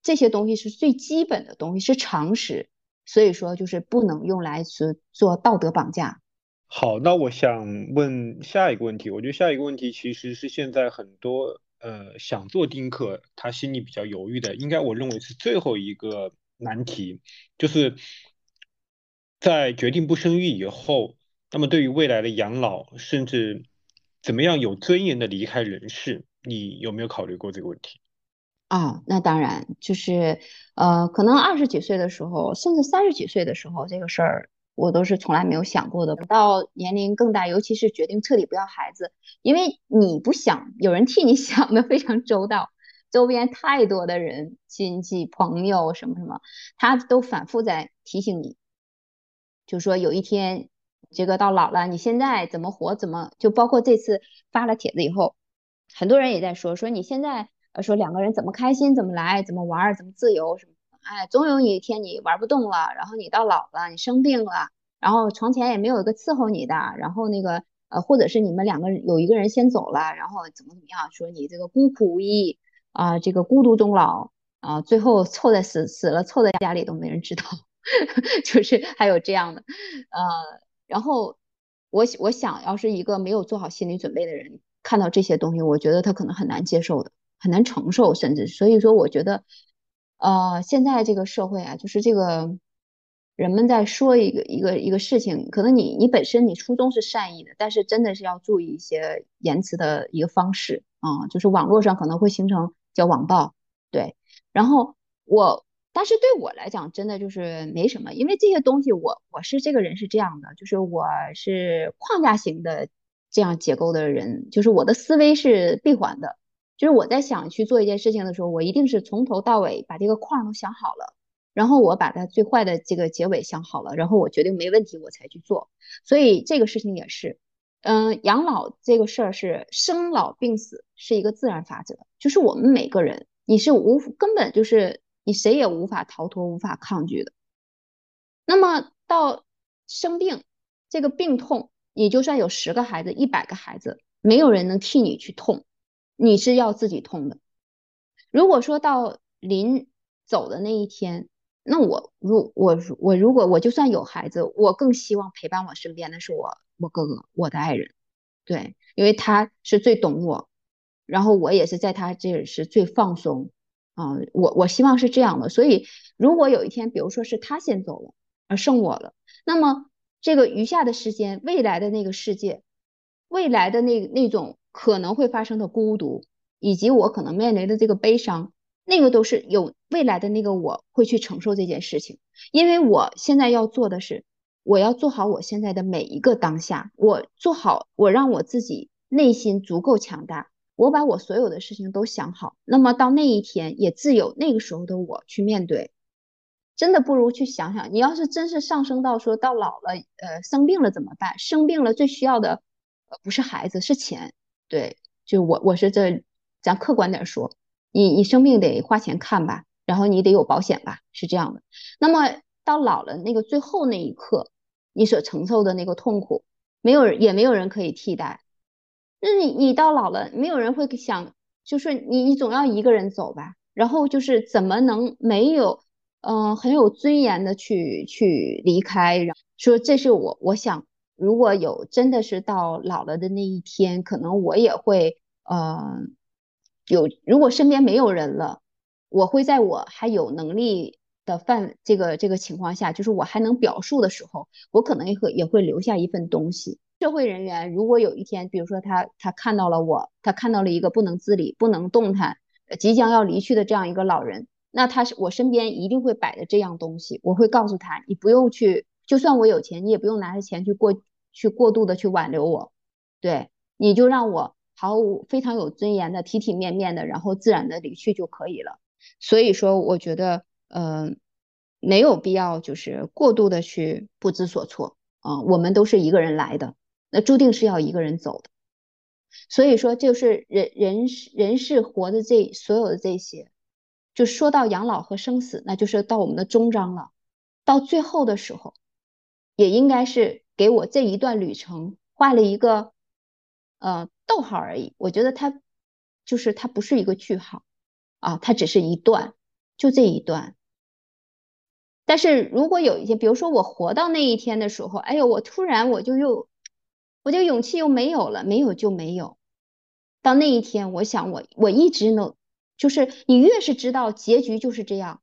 这些东西是最基本的东西，是常识，所以说就是不能用来做做道德绑架。好，那我想问下一个问题。我觉得下一个问题其实是现在很多呃想做丁克，他心里比较犹豫的，应该我认为是最后一个难题，就是在决定不生育以后，那么对于未来的养老，甚至怎么样有尊严的离开人世，你有没有考虑过这个问题？啊，那当然，就是呃，可能二十几岁的时候，甚至三十几岁的时候，这个事儿。我都是从来没有想过的。到年龄更大，尤其是决定彻底不要孩子，因为你不想，有人替你 想的非常周到，周边太多的人，亲戚朋友什么什么，他都反复在提醒你，就说有一天这个到老了，你现在怎么活，怎么就包括这次发了帖子以后，很多人也在说，说你现在呃说两个人怎么开心，怎么来，怎么玩，怎么自由什么。哎，总有一天你玩不动了，然后你到老了，你生病了，然后床前也没有一个伺候你的，然后那个呃，或者是你们两个人有一个人先走了，然后怎么怎么样，说你这个孤苦无依啊，这个孤独终老啊，最后凑在死死了，凑在家里都没人知道，就是还有这样的，呃，然后我我想要是一个没有做好心理准备的人，看到这些东西，我觉得他可能很难接受的，很难承受，甚至所以说，我觉得。呃，现在这个社会啊，就是这个人们在说一个一个一个事情，可能你你本身你初衷是善意的，但是真的是要注意一些言辞的一个方式啊，就是网络上可能会形成叫网暴，对。然后我，但是对我来讲，真的就是没什么，因为这些东西，我我是这个人是这样的，就是我是框架型的这样结构的人，就是我的思维是闭环的。就是我在想去做一件事情的时候，我一定是从头到尾把这个框都想好了，然后我把它最坏的这个结尾想好了，然后我决定没问题，我才去做。所以这个事情也是，嗯，养老这个事儿是生老病死是一个自然法则，就是我们每个人你是无根本就是你谁也无法逃脱、无法抗拒的。那么到生病这个病痛，你就算有十个孩子、一百个孩子，没有人能替你去痛。你是要自己痛的。如果说到临走的那一天，那我如我我如果我就算有孩子，我更希望陪伴我身边的是我我哥哥我的爱人，对，因为他是最懂我，然后我也是在他这是最放松啊，我我希望是这样的。所以如果有一天，比如说是他先走了，而剩我了，那么这个余下的时间，未来的那个世界，未来的那那种。可能会发生的孤独，以及我可能面临的这个悲伤，那个都是有未来的那个我会去承受这件事情，因为我现在要做的是，我要做好我现在的每一个当下，我做好，我让我自己内心足够强大，我把我所有的事情都想好，那么到那一天也自有那个时候的我去面对，真的不如去想想，你要是真是上升到说到老了，呃，生病了怎么办？生病了最需要的，呃，不是孩子，是钱。对，就我我是这，咱客观点说，你你生病得花钱看吧，然后你得有保险吧，是这样的。那么到老了那个最后那一刻，你所承受的那个痛苦，没有也没有人可以替代。那你你到老了，没有人会想，就是你你总要一个人走吧。然后就是怎么能没有，嗯，很有尊严的去去离开，说这是我我想，如果有真的是到老了的那一天，可能我也会，呃，有如果身边没有人了，我会在我还有能力。的范这个这个情况下，就是我还能表述的时候，我可能也会也会留下一份东西。社会人员如果有一天，比如说他他看到了我，他看到了一个不能自理、不能动弹、即将要离去的这样一个老人，那他是我身边一定会摆着这样东西。我会告诉他，你不用去，就算我有钱，你也不用拿着钱去过去过度的去挽留我，对，你就让我毫无非常有尊严的、体体面面的，然后自然的离去就可以了。所以说，我觉得。嗯，没有必要就是过度的去不知所措啊。我们都是一个人来的，那注定是要一个人走的。所以说，就是人人人是活的这所有的这些，就说到养老和生死，那就是到我们的终章了。到最后的时候，也应该是给我这一段旅程画了一个呃逗号而已。我觉得它就是它不是一个句号啊，它只是一段，就这一段。但是如果有一天，比如说我活到那一天的时候，哎呦，我突然我就又，我就勇气又没有了，没有就没有。到那一天，我想我我一直能，就是你越是知道结局就是这样，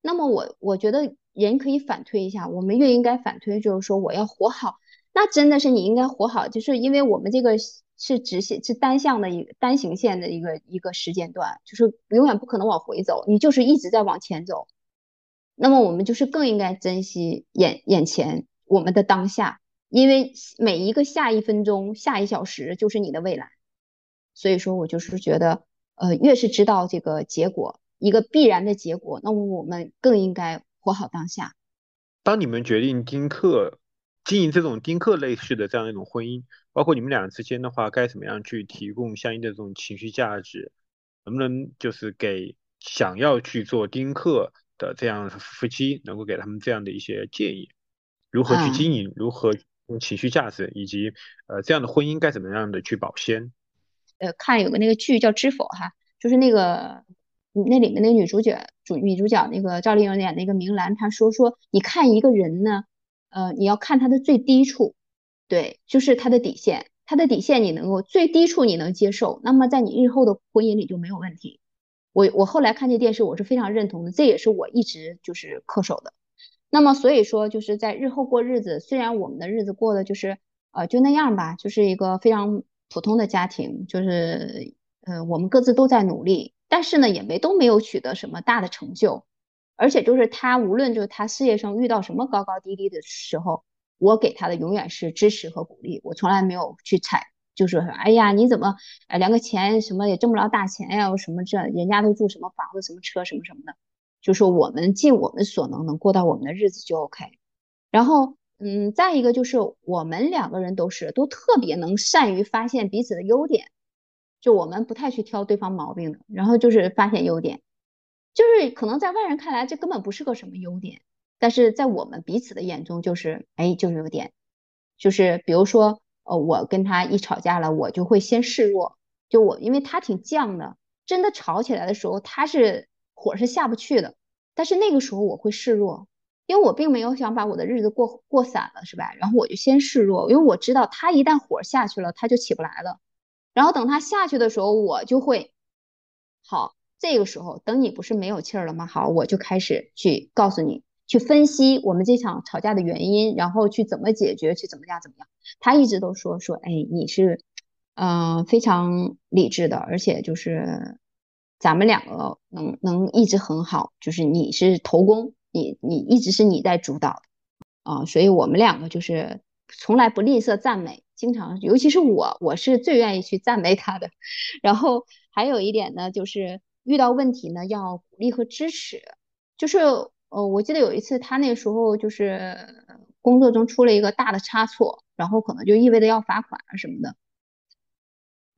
那么我我觉得人可以反推一下，我们越应该反推，就是说我要活好，那真的是你应该活好，就是因为我们这个是直线是单向的一个单行线的一个一个时间段，就是永远不可能往回走，你就是一直在往前走。那么我们就是更应该珍惜眼眼前我们的当下，因为每一个下一分钟、下一小时就是你的未来。所以说我就是觉得，呃，越是知道这个结果，一个必然的结果，那么我们更应该活好当下。当你们决定丁克经营这种丁克类似的这样一种婚姻，包括你们俩之间的话，该怎么样去提供相应的这种情绪价值？能不能就是给想要去做丁克？的这样夫妻能够给他们这样的一些建议，如何去经营，如何用情绪价值，以及呃这样的婚姻该怎么样的去保鲜？呃，看有个那个剧叫《知否》哈，就是那个那里面那个女主角主女主角那个赵丽颖演那个明兰，她说说你看一个人呢，呃，你要看他的最低处，对，就是他的底线，他的底线你能够最低处你能接受，那么在你日后的婚姻里就没有问题。我我后来看这电视，我是非常认同的，这也是我一直就是恪守的。那么所以说，就是在日后过日子，虽然我们的日子过得就是呃就那样吧，就是一个非常普通的家庭，就是呃我们各自都在努力，但是呢也没都没有取得什么大的成就，而且就是他无论就是他事业上遇到什么高高低低的时候，我给他的永远是支持和鼓励，我从来没有去踩。就说哎呀，你怎么哎连个钱什么也挣不着大钱呀？什么这人家都住什么房子、什么车、什么什么的，就说我们尽我们所能能过到我们的日子就 OK。然后嗯，再一个就是我们两个人都是都特别能善于发现彼此的优点，就我们不太去挑对方毛病的。然后就是发现优点，就是可能在外人看来这根本不是个什么优点，但是在我们彼此的眼中就是哎就是优点，就是比如说。呃，我跟他一吵架了，我就会先示弱。就我，因为他挺犟的，真的吵起来的时候，他是火是下不去的。但是那个时候我会示弱，因为我并没有想把我的日子过过散了，是吧？然后我就先示弱，因为我知道他一旦火下去了，他就起不来了。然后等他下去的时候，我就会好。这个时候，等你不是没有气儿了吗？好，我就开始去告诉你。去分析我们这场吵架的原因，然后去怎么解决，去怎么样怎么样。他一直都说说，哎，你是，嗯，非常理智的，而且就是咱们两个能能一直很好，就是你是头功，你你一直是你在主导，啊，所以我们两个就是从来不吝啬赞美，经常，尤其是我，我是最愿意去赞美他的。然后还有一点呢，就是遇到问题呢要鼓励和支持，就是。呃，我记得有一次，他那时候就是工作中出了一个大的差错，然后可能就意味着要罚款啊什么的。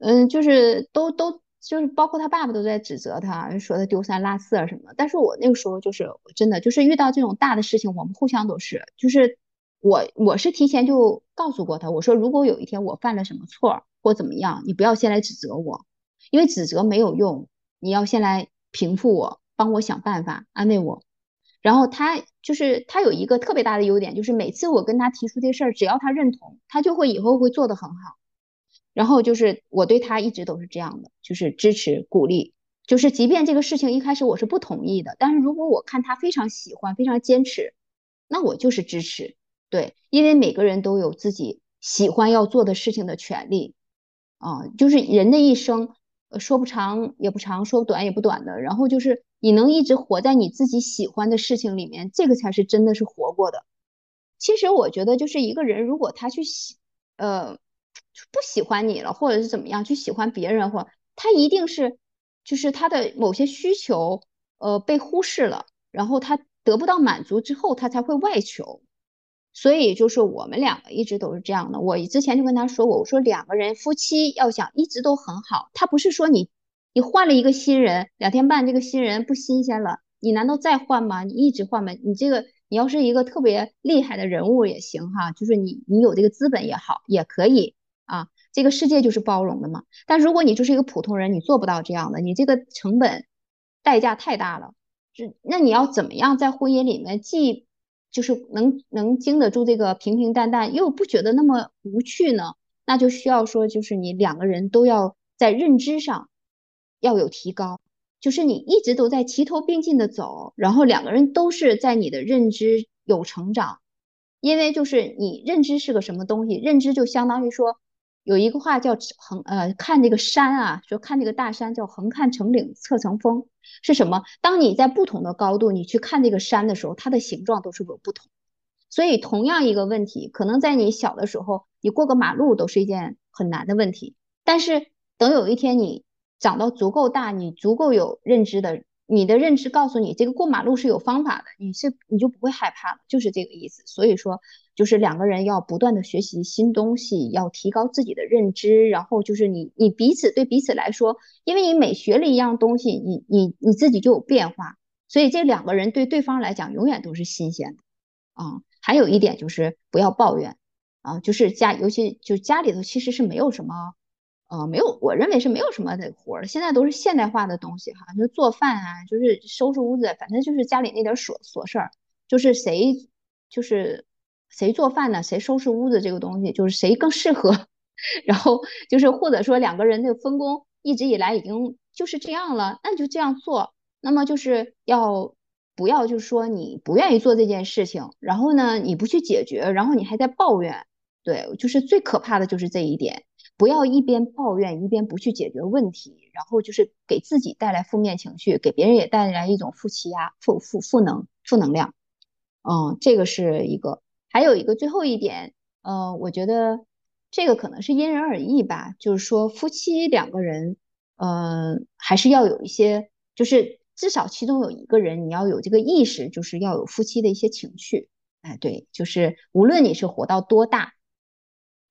嗯，就是都都就是包括他爸爸都在指责他，说他丢三落四啊什么的。但是我那个时候就是真的就是遇到这种大的事情，我们互相都是，就是我我是提前就告诉过他，我说如果有一天我犯了什么错或怎么样，你不要先来指责我，因为指责没有用，你要先来平复我，帮我想办法，安慰我。然后他就是他有一个特别大的优点，就是每次我跟他提出这事儿，只要他认同，他就会以后会做得很好。然后就是我对他一直都是这样的，就是支持鼓励，就是即便这个事情一开始我是不同意的，但是如果我看他非常喜欢，非常坚持，那我就是支持。对，因为每个人都有自己喜欢要做的事情的权利啊，就是人的一生，说不长也不长，说短也不短的。然后就是你能一直活在你自己喜欢的事情里面，这个才是真的是活过的。其实我觉得，就是一个人如果他去喜，呃。不喜欢你了，或者是怎么样，去喜欢别人，或他一定是，就是他的某些需求，呃，被忽视了，然后他得不到满足之后，他才会外求。所以就是我们两个一直都是这样的。我之前就跟他说过，我说两个人夫妻要想一直都很好，他不是说你你换了一个新人，两天半这个新人不新鲜了，你难道再换吗？你一直换吗？你这个你要是一个特别厉害的人物也行哈，就是你你有这个资本也好，也可以。啊，这个世界就是包容的嘛。但如果你就是一个普通人，你做不到这样的，你这个成本代价太大了。是，那你要怎么样在婚姻里面既就是能能经得住这个平平淡淡，又不觉得那么无趣呢？那就需要说，就是你两个人都要在认知上要有提高，就是你一直都在齐头并进的走，然后两个人都是在你的认知有成长，因为就是你认知是个什么东西，认知就相当于说。有一个话叫横呃看这个山啊，说看这个大山叫横看成岭侧成峰，是什么？当你在不同的高度你去看这个山的时候，它的形状都是有不同。所以同样一个问题，可能在你小的时候，你过个马路都是一件很难的问题，但是等有一天你长到足够大，你足够有认知的。你的认知告诉你，这个过马路是有方法的，你是你就不会害怕了，就是这个意思。所以说，就是两个人要不断的学习新东西，要提高自己的认知，然后就是你你彼此对彼此来说，因为你每学了一样东西，你你你自己就有变化，所以这两个人对对方来讲永远都是新鲜的啊。还有一点就是不要抱怨啊，就是家尤其就家里头其实是没有什么。呃，没有，我认为是没有什么的活儿，现在都是现代化的东西哈，就做饭啊，就是收拾屋子，反正就是家里那点琐琐事儿，就是谁就是谁做饭呢，谁收拾屋子这个东西，就是谁更适合，然后就是或者说两个人的分工一直以来已经就是这样了，那就这样做，那么就是要不要就是说你不愿意做这件事情，然后呢你不去解决，然后你还在抱怨，对，就是最可怕的就是这一点。不要一边抱怨一边不去解决问题，然后就是给自己带来负面情绪，给别人也带来一种负气压、负负负能、负能量。嗯，这个是一个，还有一个最后一点，呃，我觉得这个可能是因人而异吧。就是说，夫妻两个人，嗯，还是要有一些，就是至少其中有一个人你要有这个意识，就是要有夫妻的一些情绪。哎，对，就是无论你是活到多大。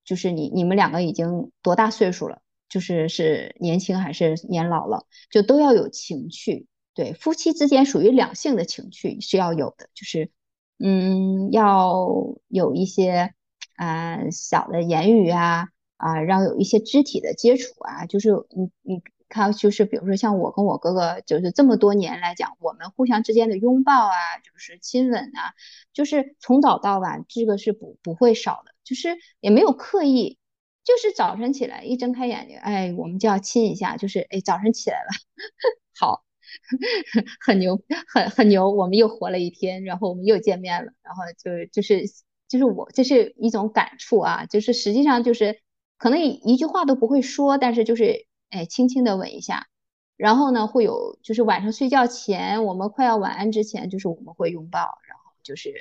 就是你你们两个已经多大岁数了？就是是年轻还是年老了？就都要有情趣。对，夫妻之间属于两性的情趣是要有的。就是嗯，要有一些啊小的言语啊啊，让有一些肢体的接触啊。就是你你看，就是比如说像我跟我哥哥，就是这么多年来讲，我们互相之间的拥抱啊，就是亲吻啊，就是从早到晚，这个是不不会少的。就是也没有刻意，就是早晨起来一睁开眼睛，哎，我们就要亲一下，就是哎，早晨起来了，好，很牛，很很牛，我们又活了一天，然后我们又见面了，然后就就是就是我这是一种感触啊，就是实际上就是可能一句话都不会说，但是就是哎，轻轻的吻一下，然后呢会有就是晚上睡觉前，我们快要晚安之前，就是我们会拥抱，然后就是。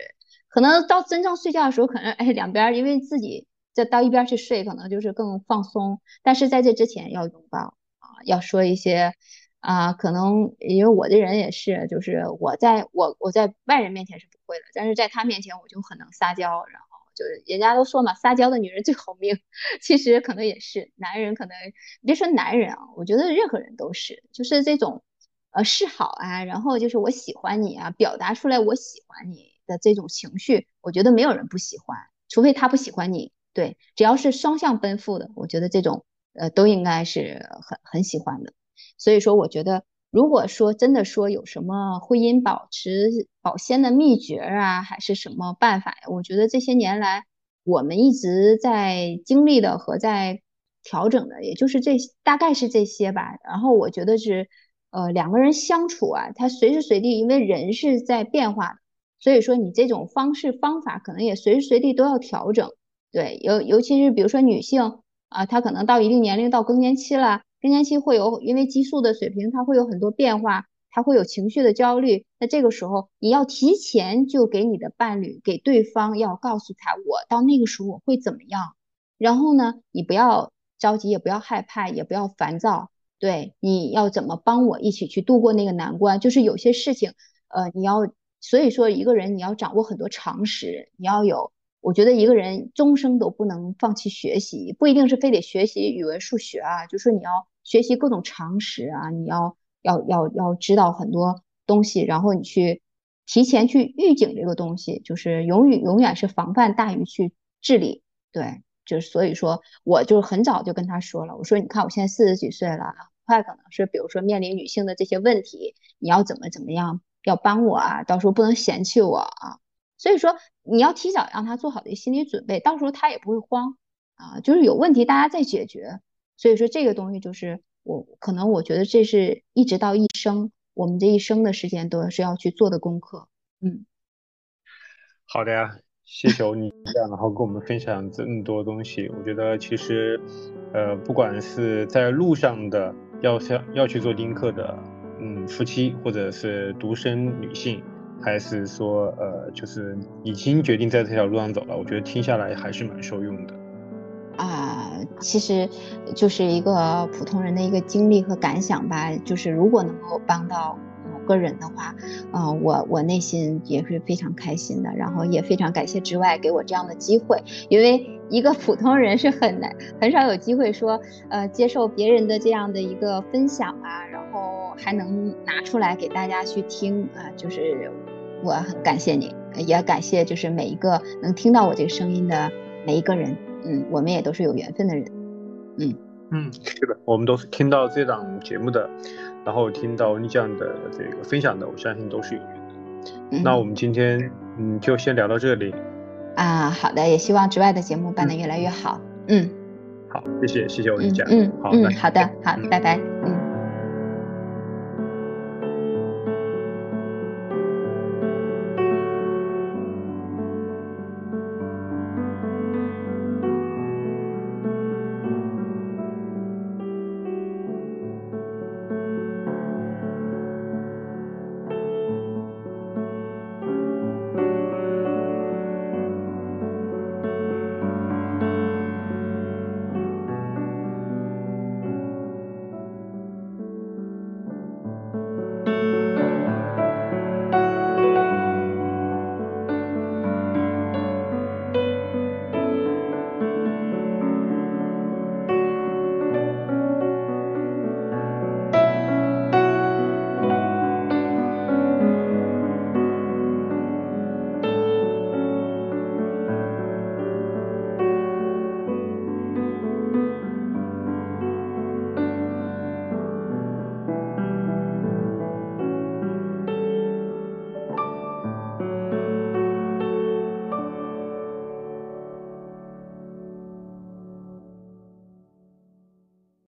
可能到真正睡觉的时候，可能哎两边因为自己再到一边去睡，可能就是更放松。但是在这之前要拥抱啊，要说一些啊，可能因为我这人也是，就是我在我我在外人面前是不会的，但是在他面前我就很能撒娇。然后就是人家都说嘛，撒娇的女人最好命。其实可能也是男人，可能别说男人啊，我觉得任何人都是，就是这种呃示好啊，然后就是我喜欢你啊，表达出来我喜欢你。的这种情绪，我觉得没有人不喜欢，除非他不喜欢你。对，只要是双向奔赴的，我觉得这种呃都应该是很很喜欢的。所以说，我觉得如果说真的说有什么婚姻保持保鲜的秘诀啊，还是什么办法呀？我觉得这些年来我们一直在经历的和在调整的，也就是这大概是这些吧。然后我觉得是，呃，两个人相处啊，他随时随地，因为人是在变化的，所以说你这种方式方法可能也随时随地都要调整。对，尤尤其是比如说女性啊，她可能到一定年龄到更年期了，更年期会有因为激素的水平，它会有很多变化，它会有情绪的焦虑。那这个时候你要提前就给你的伴侣、给对方要告诉他，我到那个时候我会怎么样。然后呢，你不要着急，也不要害怕，也不要烦躁。对，你要怎么帮我一起去度过那个难关？就是有些事情，呃，你要所以说一个人你要掌握很多常识，你要有。我觉得一个人终生都不能放弃学习，不一定是非得学习语文、数学啊，就说你要学习各种常识啊，你要要要要知道很多东西，然后你去提前去预警这个东西，就是永远永远是防范大于去治理。对，就是所以说，我就很早就跟他说了，我说你看我现在四十几岁了，很快可能是比如说面临女性的这些问题，你要怎么怎么样，要帮我啊，到时候不能嫌弃我啊。所以说，你要提早让他做好的心理准备，到时候他也不会慌啊。就是有问题，大家再解决。所以说，这个东西就是我可能我觉得这是一直到一生，我们这一生的时间都是要去做的功课。嗯，好的呀，谢谢你这样，然后跟我们分享这么多东西。我觉得其实，呃，不管是在路上的要想要去做丁克的，嗯，夫妻或者是独生女性。还是说，呃，就是已经决定在这条路上走了，我觉得听下来还是蛮受用的。啊，其实就是一个普通人的一个经历和感想吧。就是如果能够帮到某个人的话，嗯，我我内心也是非常开心的。然后也非常感谢之外给我这样的机会，因为一个普通人是很难很少有机会说，呃，接受别人的这样的一个分享啊，然后还能拿出来给大家去听啊，就是。我很感谢你，也感谢就是每一个能听到我这个声音的每一个人。嗯，我们也都是有缘分的人。嗯嗯，是的，我们都是听到这档节目的，然后听到你这样的这个分享的，我相信都是有缘的。那我们今天嗯就先聊到这里。啊，好的，也希望之外的节目办得越来越好。嗯，好，谢谢谢谢我李佳。嗯，好，嗯，好的，好，拜拜。嗯。